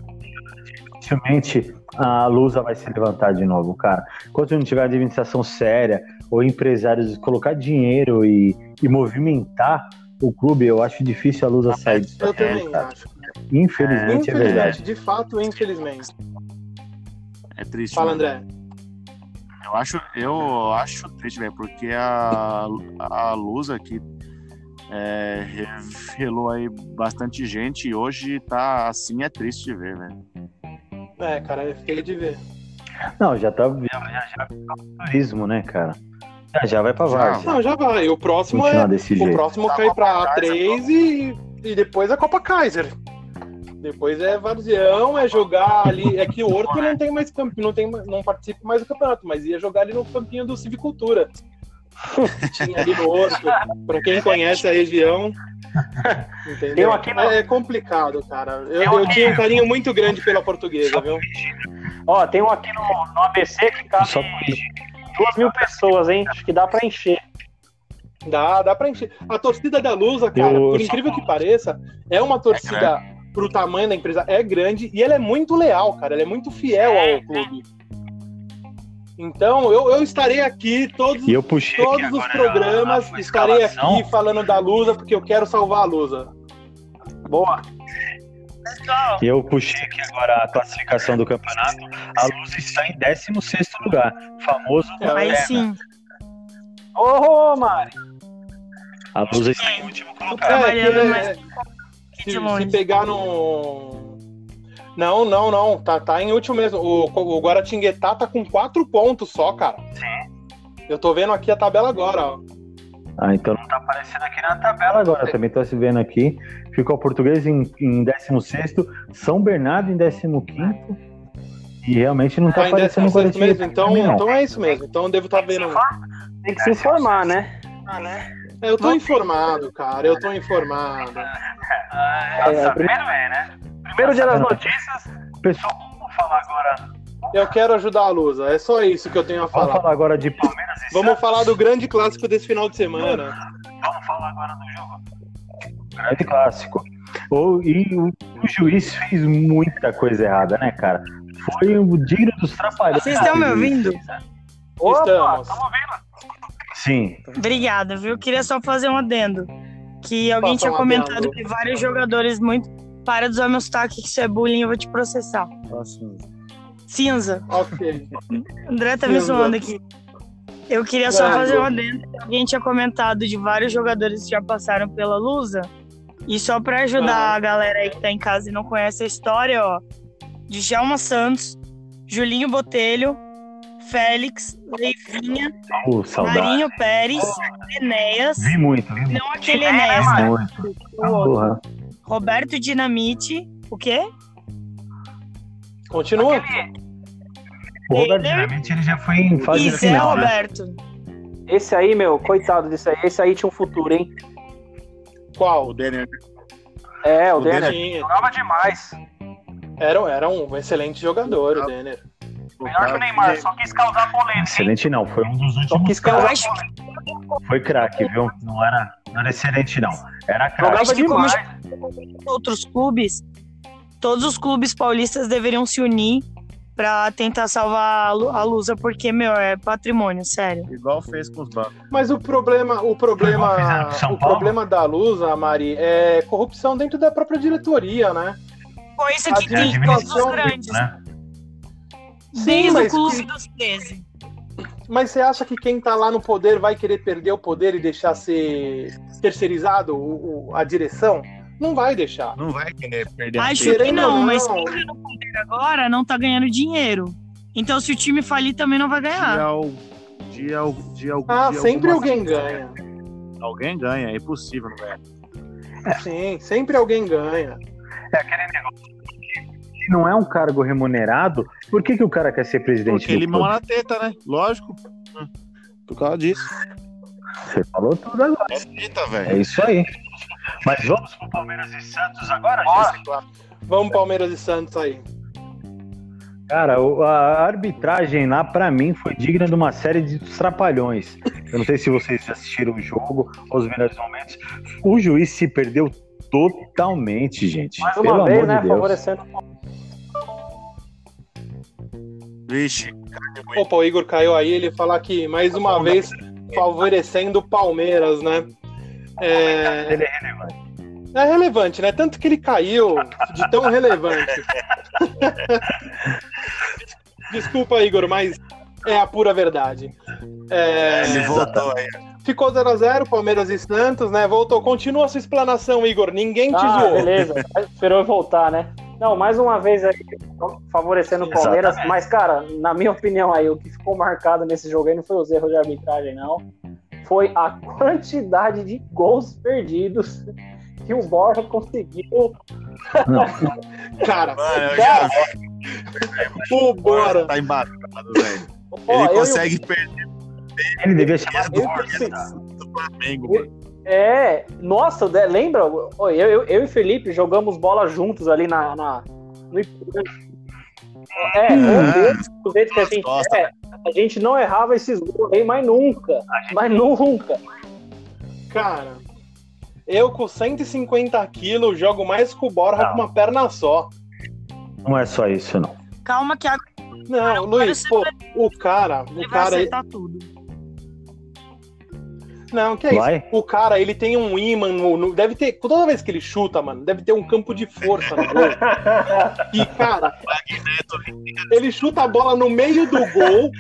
dificilmente a Lusa vai se levantar de novo, cara. Enquanto não tiver administração séria ou empresários colocar dinheiro e, e movimentar o clube, eu acho difícil a Lusa sair disso. Eu É, também cara. acho. Infelizmente é, verdade. de fato, infelizmente. É triste. Fala, mano. André. Eu acho, eu acho triste, velho, porque a, a Lusa aqui é, revelou aí bastante gente e hoje tá assim, é triste de ver, velho. É, cara, é feio de ver. Não, já tá. Já, já, já tá turismo, né, cara? Já, já vai pra. Várzea. Não, já vai. O próximo Continuar é. O jeito. próximo cai pra A3 e, e depois a Copa Kaiser. Depois é Varzião, é jogar ali. É que o Horto não tem mais campo, não, tem, não participa mais do campeonato, mas ia jogar ali no campinho do Civicultura. Tinha ali no Horto. Pra quem conhece a região. Entendeu? Eu aqui não. É, é complicado, cara. Eu, Eu eu tinha um carinho muito grande pela portuguesa, viu? Ó, tem um aqui no, no ABC que cabe Só duas mil pessoas, hein? Acho que dá pra encher. Dá, dá pra encher. A torcida da Lusa, cara, Eu- por incrível que pareça, é uma torcida pro tamanho da empresa, é grande e ela é muito leal, cara. Ela é muito fiel ao clube. Então, eu, eu estarei aqui todos, eu puxei aqui todos os programas, a- a estarei escalação. aqui falando da Lusa porque eu quero salvar a Lusa. Boa. E eu puxei aqui agora a classificação do campeonato. A Luz está em 16 lugar. Famoso. É, Aí é, sim. Ô, Mari. A Luz está em último É. Trabalhando que- mais aqui se, se pegar no. Não, não, não. Tá, tá em último mesmo. O, o Guaratinguetá tá com quatro pontos só, cara. Eu tô vendo aqui a tabela agora, ó. Ah, então não tá aparecendo aqui na tabela agora. Também tô se vendo aqui. Ficou o português em, em 16, São Bernardo em 15. E realmente não tá Tá em aparecendo o 16 mesmo, Guaratiba então, então é isso mesmo. Então eu devo estar vendo. Tem que se informar, né? É, Eu tô informado, cara. Eu tô informado. É, primeiro é, né? Primeiro dia das notícias. Pessoal, vamos falar agora. Eu quero ajudar a Lusa. É só isso que eu tenho a Vamos falar. falar agora de Palmeiras e Vamos falar do grande clássico desse final de semana. Vamos falar agora do jogo. Grande clássico. O, e o, o juiz fez muita coisa errada, né, cara? Foi o digno dos trapalhões. Vocês estão me ouvindo? Opa, Estamos. tamo ouvindo. Sim. Obrigada, viu? Queria só fazer um adendo. Que alguém tinha comentado que vários jogadores muito. Para de usar meu sotaque, que isso é bullying, eu vou te processar. Cinza. Ok. André tá me Cinza. zoando aqui. Eu queria só fazer um adendo. que Alguém tinha comentado de vários jogadores que já passaram pela Lusa. E só pra ajudar Ah. a galera aí que tá em casa e não conhece a história, ó. Djalma Santos, Julinho Botelho, Félix, Leivinha, Oh, saudade. Marinho Pérez, Enéas, Vi muito, vi muito. não aquele Enéas, muito. o. Porra. Roberto Dinamite, o quê? Continua. O Robert Taylor. Dinamite ele já foi em fase Zé final. né? Roberto. Esse aí, meu, coitado desse aí. Esse aí tinha um futuro, hein? Qual? O Denner. É, o, O Denner. Denner. Jogava demais. Era, era um excelente jogador, o Denner. Melhor que o Neymar, só quis causar polêmica. Excelente não, foi um dos Só últimos. quis Eu causar acho Foi craque, viu? Não era, não era excelente, não. Era craque. Jogava acho que como demais. outros clubes, todos os clubes paulistas deveriam se unir pra tentar salvar a Lu- a Lusa, porque, meu, é patrimônio, sério. Igual fez com os bancos. Mas o problema, o problema, o problema da Lusa, Mari, é corrupção dentro da própria diretoria, né? Coisa que tem em todos os grandes, Né? Desde mas o clube que- dos 13. Mas você acha que quem tá lá no poder vai querer perder o poder e deixar ser terceirizado o- o- a direção? Não vai deixar. Não vai querer perder a Acho que Querendo não, ou mas não. quem tá no poder agora não tá ganhando dinheiro. Então, se o time falir, também não vai ganhar. De, al- de, al- de, al- Ah, de sempre alguém ganha. Alguém ganha, é impossível, não ganhar. Sim, sempre alguém ganha. Se não é um cargo remunerado, por que, que o cara quer ser presidente Porque ele clube? mama na teta, né? Lógico. Por causa disso. Você falou tudo agora. É teta, É isso aí. Mas vamos pro Palmeiras e Santos agora, gente? Vamos Palmeiras e Santos aí. Cara, o- a arbitragem lá, pra mim, foi digna de uma série de trapalhões. Eu não sei se vocês assistiram o jogo, os melhores momentos. O juiz se perdeu totalmente, gente. Mais Pelo uma vez, amor né? de Deus. Favorecendo. Vixe. Opa, o Igor caiu aí, ele falar que mais uma vez favorecendo o Palmeiras, né? É, Ele é relevante. É relevante, né? Tanto que ele caiu de tão relevante. Desculpa, Igor, mas é a pura verdade. É, Ele voltou aí. ficou 0x0, Palmeiras e Santos, né? Voltou. Continua a sua explanação, Igor. Ninguém te Ah, zoou. beleza. Esperou eu voltar, né? Não, mais uma vez aí, favorecendo o Palmeiras. Mas, cara, na minha opinião aí, o que ficou marcado nesse jogo aí não foi os erros de arbitragem, não. Foi a quantidade de gols perdidos que o Borja conseguiu. Cara, Mano, eu cara, já o Bora. Tá embatado, velho. Ele eu o- consegue perder Ele devia chamar eu- do Flamengo, mano. É, nossa, né, lembra? Eu, eu, eu e Felipe jogamos bola juntos ali na, na- no. É, um deles, do jeito que a gente Nossa. é, a gente não errava esses gols aí, mas nunca. Mas nunca. Cara, eu com 150 quilos jogo mais que o Borja Não. com uma perna só. Não é só isso, não. Calma que agora Não, Luiz, pô, o cara, ele o vai cara, acertar tudo. Não, que é isso? Vai? O cara, ele tem um imã no, no- deve ter, toda vez que ele chuta, mano, deve ter um campo de força no gol. E, cara, ele chuta a bola no meio do gol,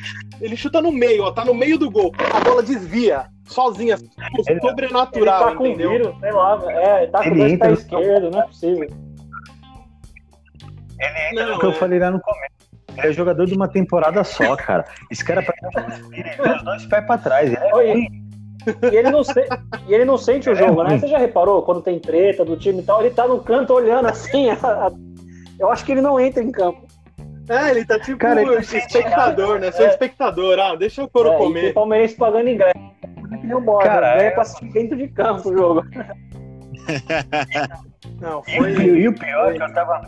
ele chuta no meio, ó, tá no meio do gol, a bola desvia, sozinha, Ele- Ele sobrenatural, tá com entendeu? vírus, sei lá, é, tá com Ele entra pés no- esquerdo, não é possível. É Não, o que eu é- falei lá no começo. Ele é jogador de uma temporada só, cara. Esse cara parece ele os dois pés pra trás. Ele é ruim. E ele, não se- e ele não sente o jogo, né? ruim. Você já reparou quando tem treta do time e tal? Ele tá no canto olhando assim. a- Eu acho que ele não entra em campo. É, ele tá tipo Cara, ele tá espectador, né? Sou É. espectador, ah, deixa o couro É, e comer. palmeirense pagando ingresso. Não bora, Cara, é- pra assistir dentro de campo o jogo. Não, E, o- foi. e o pior que eu tava.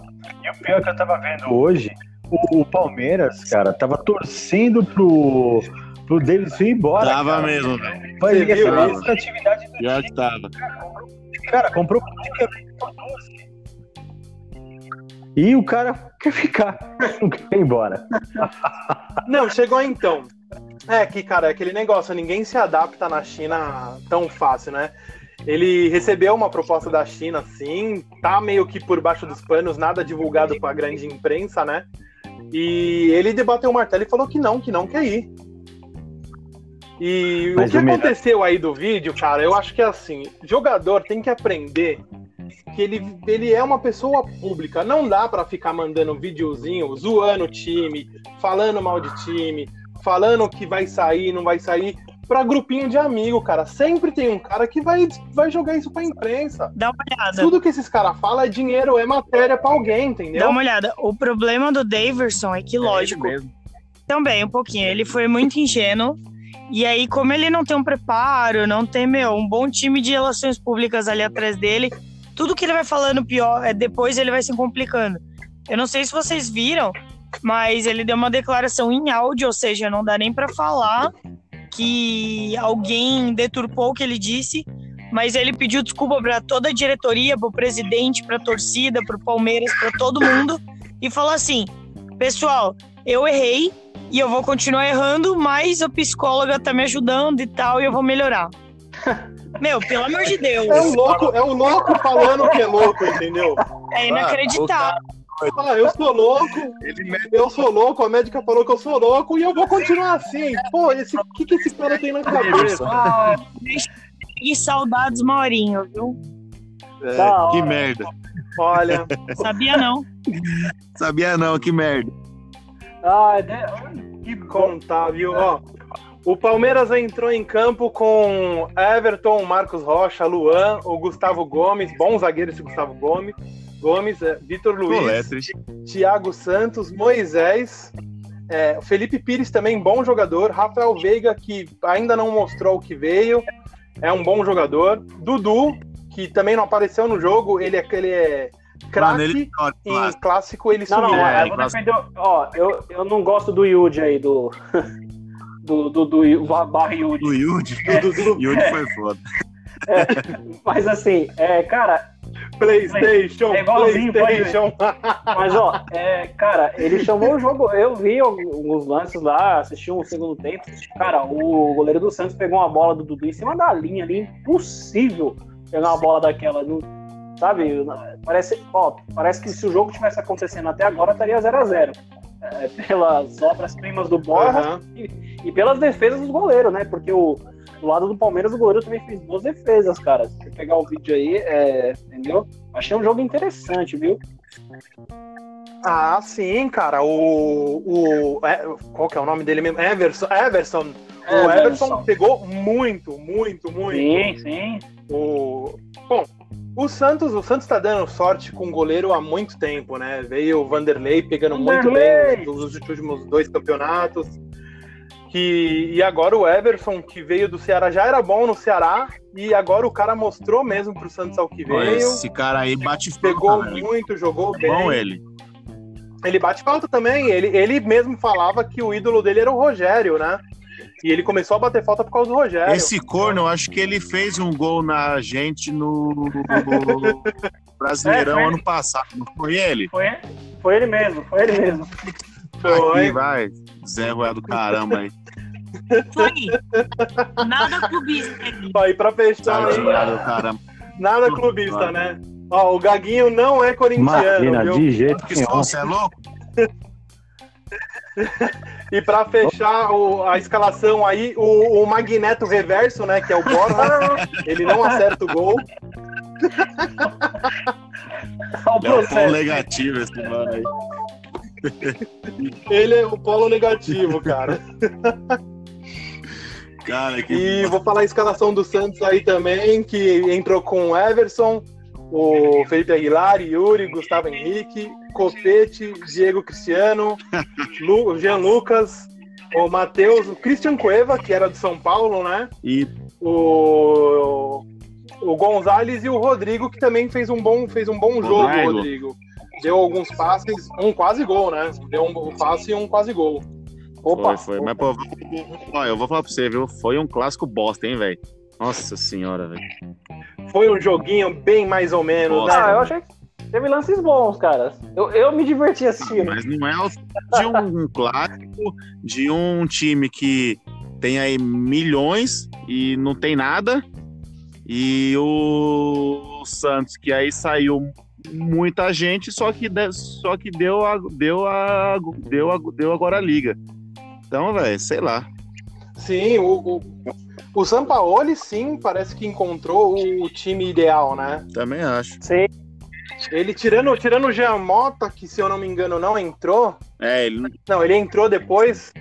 E o pior que eu tava vendo hoje, o, o Palmeiras, cara, tava torcendo pro, pro Davis ir embora. Tava cara. mesmo, velho. Pra ele viu atividade do Pior que tava. cara, comprou praticamente por 12. E o cara quer ficar, não quer ir embora. Não, chegou então. É que, cara, é aquele negócio, ninguém se adapta na China tão fácil, né? Ele recebeu uma proposta da China, sim, tá meio que por baixo dos panos, nada divulgado pra grande imprensa, né? E ele debateu o martelo e falou que não, que não quer ir. E Mas o que melhor- aconteceu aí do vídeo, cara, eu acho que é assim, jogador tem que aprender que ele, ele é uma pessoa pública, não dá pra ficar mandando videozinho, zoando o time, falando mal de time, falando que vai sair, não vai sair, pra grupinho de amigo, cara. Sempre tem um cara que vai, vai jogar isso pra imprensa. Dá uma olhada. Tudo que esses caras falam é dinheiro, é matéria pra alguém, entendeu? Dá uma olhada. O problema do Daverson é que, lógico, É ele mesmo. também um pouquinho, ele foi muito ingênuo. E aí, como ele não tem um preparo, não tem, meu, um bom time de relações públicas ali atrás dele, tudo que ele vai falando pior, é depois ele vai se complicando. Eu não sei se vocês viram, mas ele deu uma declaração em áudio, ou seja, não dá nem pra falar que alguém deturpou o que ele disse, mas ele pediu desculpa pra toda a diretoria, pro presidente, pra torcida, pro Palmeiras, pra todo mundo e falou assim: "Pessoal, eu errei e eu vou continuar errando, mas a psicóloga tá me ajudando e tal, e eu vou melhorar." Meu, pelo amor de Deus, É um louco, é um louco falando que é louco, entendeu? é inacreditável. Ah, eu sou louco, eu sou louco, a médica falou que eu sou louco e eu vou continuar assim. Pô, esse, o que, que esse cara tem na cabeça? Ah, e saudades Maurinho, viu? É, que merda. Olha, Sabia não? Sabia não, que merda. Ah, é- que contar, viu? Ó, o Palmeiras entrou em campo com Everton, Marcos Rocha, Luan, o Gustavo Gomes, bom zagueiro esse Gustavo Gomes, Gomes, é, Vitor Luiz, Coletres. Thiago Santos, Moisés, é, Felipe Pires também, bom jogador, Rafael Veiga, que ainda não mostrou o que veio, é um bom jogador, Dudu, que também não apareceu no jogo, ele é, ele é Mano, craque, ele olha, em clássico ele Não, não, sumiu. É, eu vou defender. Ó, eu, eu não gosto do Yudi aí, do. Do, do, do, Yu- barra Yudi. o Yudi. Dudu, Yudi foi foda. Mas assim, é, cara, Playstation, É igualzinho. Playstation. Mas, ó, é, cara, ele chamou o jogo. Eu vi alguns lances lá, assisti um segundo tempo. Cara, o goleiro do Santos pegou uma bola do Dudu em cima da linha ali. Impossível pegar uma bola daquela. Não- sabe? Parece, ó, parece que se o jogo tivesse acontecendo até agora, estaria 0 a 0 é, Pelas obras-primas do Borja Aham. e, e pelas defesas dos goleiros, né? Porque o, do lado do Palmeiras, o goleiro também fez boas defesas, cara. Se você pegar o vídeo aí, é, entendeu? Achei um jogo interessante, viu? Ah, sim, cara. O, o é, qual que é o nome dele mesmo? Everson. Everson. O Everson. Everson pegou muito, muito, muito. Sim, sim. O, bom, o Santos, o Santos tá dando sorte com o goleiro há muito tempo, né? Veio o Vanderlei pegando muito Vanderlei! bem nos últimos dois campeonatos. Que, e agora o Everson, que veio do Ceará, já era bom no Ceará, e agora o cara mostrou mesmo pro Santos ao que veio. esse cara aí bate falta, Pegou velho. muito, jogou bem. Bom ele. Ele bate falta também. Ele, ele mesmo falava que o ídolo dele era o Rogério, né? E ele começou a bater falta por causa do Rogério. Esse corno, eu acho que ele fez um gol na gente no Brasileirão É, ano passado. Não foi ele? Foi, foi ele mesmo, foi ele mesmo. Foi. Aqui, vai. Zé Rué do caramba aí. Foi. Nada clubista. Ó, e pra fechar, aí, caramba. nada clubista, né? Ó, o Gaguinho não é corintiano, Imagina, viu? de jeito Que você é louco? E pra fechar o- a escalação aí, o, o Magneto Reverso, né? Que é o Borja, ele não acerta o gol. O É o polo negativo esse mano aí. Ele é o polo negativo, cara. Cara, que. E vou falar a escalação do Santos aí também, que entrou com o Everson, o Felipe Aguilar, Yuri, Gustavo Henrique, Copete, Diego Cristiano, Lu, Jean Lucas, o Matheus, o Christian Cueva, que era do São Paulo, né? E O, o Gonzalez e o Rodrigo, que também fez um bom, fez um bom jogo, Rodrigo. Rodrigo. Deu alguns passes, um quase gol, né? Deu um passe e um quase gol. Opa, foi, foi. Mas, pô, ó, eu vou falar pra você, viu? Foi um clássico bosta, hein, velho? Nossa senhora, velho. Foi um joguinho bem mais ou menos, Nossa. Ah, né? eu achei que teve lances bons, cara. Eu, eu me diverti assistindo. Mas não é o de um clássico de um time que tem aí milhões e não tem nada. E o Santos, que aí saiu muita gente, só que, de- só que deu, a, deu, a, deu, a, deu agora a liga. Então, velho, sei lá. Sim, o, o, o Sampaoli, sim, parece que encontrou o time ideal, né? Também acho. Sim, Ele, tirando, tirando o Jean Mota, que se eu não me engano não entrou, É, ele não ele entrou depois,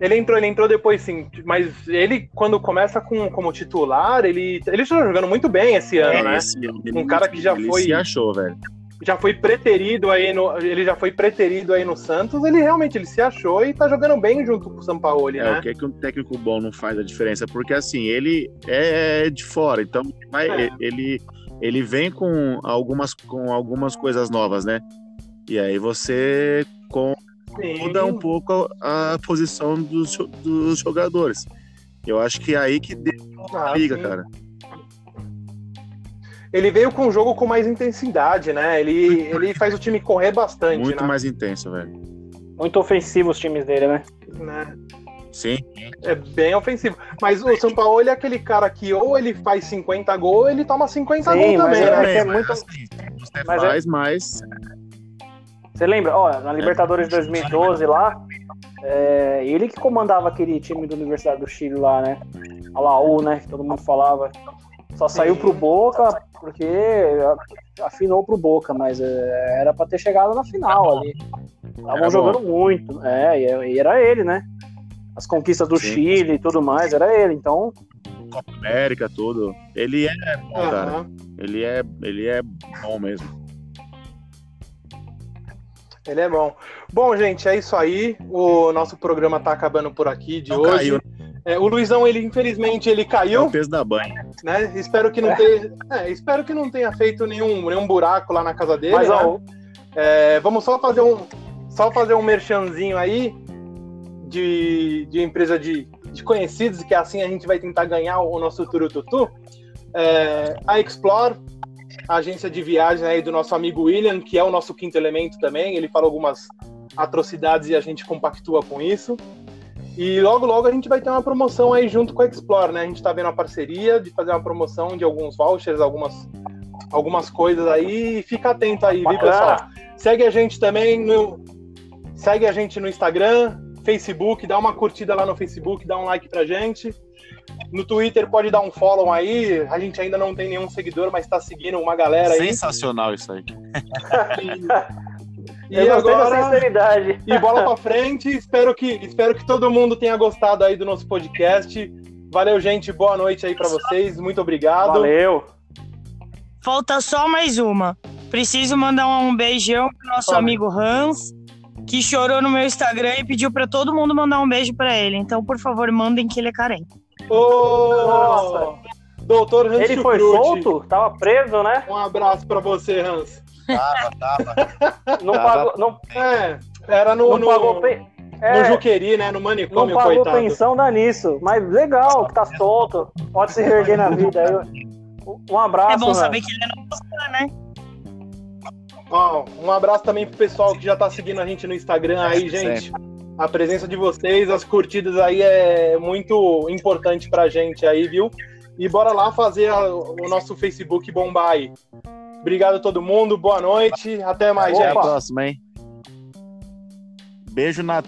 ele entrou, ele entrou depois sim, mas ele, quando começa com, como titular, ele, ele está jogando muito bem esse ano, é né? esse, Um cara que já ele foi- se achou, velho. Já foi preterido aí no, ele já foi preterido aí no Santos, ele realmente, ele se achou e tá jogando bem junto com o Sampaoli, É, né? o que, que um técnico bom não faz a diferença? Porque assim, ele é de fora, então vai- É. ele, ele vem com algumas, com algumas coisas novas, né? E aí você com- muda um pouco a, a posição dos, dos jogadores. Eu acho que é aí que deu Ah, a liga, sim. cara. Ele veio com o jogo com mais intensidade, né? Ele, ele faz o time correr bastante, Muito né? mais intenso, velho. muito ofensivo os times dele, né? né? Sim, É bem ofensivo. Mas o São Paulo é aquele cara que ou ele faz 50 gols ou ele toma 50 Sim, gols também, é- né? é muito- assim, você mas é- faz mais. Você lembra? Ó, na Libertadores de 2012 lá, é, ele que comandava aquele time da Universidade do Chile lá, né? A Laú, né? Que todo mundo falava. Só saiu pro Boca porque afinou pro Boca, mas é, era pra ter chegado na final ali. Estavam jogando muito, é, e era ele, né? As conquistas do Sim. Chile e tudo mais, era ele. Então, Copa América, tudo. Ele é bom, cara. Aham. Ele é, ele é bom mesmo. Ele é bom. Bom, gente, é isso aí. O nosso programa tá acabando por aqui de Não hoje. caiu, É, o Luizão, ele infelizmente ele É caiu, o peso da banha. né? Espero que não tenha, é, espero que não tenha feito nenhum, nenhum buraco lá na casa dele. mas né? ó, É, vamos só fazer um só fazer um merchanzinho aí de, de empresa de, de conhecidos, que assim a gente vai tentar ganhar o nosso turututu. É, a Explore, a agência de viagem aí do nosso amigo William, que é o nosso quinto elemento também. Ele fala algumas atrocidades e a gente compactua com isso. E logo, logo a gente vai ter uma promoção aí junto com a Explore, né? A gente tá vendo a parceria de fazer uma promoção de alguns vouchers, algumas algumas coisas aí. E fica atento aí, viu, pessoal? Segue a gente também no. Segue a gente no Instagram, Facebook, dá uma curtida lá no Facebook, dá um like pra gente. No Twitter pode dar um follow aí. A gente ainda não tem nenhum seguidor, mas tá seguindo uma galera aí. Sensacional isso aí. E Eu agora, sinceridade. e bola pra frente. Espero que, espero que todo mundo tenha gostado aí do nosso podcast. Valeu, gente. Boa noite aí pra vocês. Muito obrigado. Valeu. Falta só mais uma. Preciso mandar um beijão pro nosso Fala. amigo Hans, que chorou no meu Instagram e pediu pra todo mundo mandar um beijo pra ele. Então, por favor, mandem que ele é carente. Ô, Nossa. Doutor Hans Ele foi Chucrute. solto? Tava preso, né? Um abraço pra você, Hans. Tava, tava. Não Tava- pagou, não, É, era no, não no, pagou, pe- no é, Juqueri, né? No não manicômio, pagou coitado. pensão, dá nisso. Mas legal, que tá solto. Pode se reerguer na vida. aí. Um abraço. É bom Hans. saber que ele não gosta, né? Ó, um abraço também pro pessoal que já tá seguindo a gente no Instagram aí, gente. A presença de vocês, as curtidas aí é muito importante pra gente aí, viu? E bora lá fazer o nosso Facebook bombar aí. Obrigado a todo mundo, boa noite, até mais, Até a gente. próxima, hein? Beijo na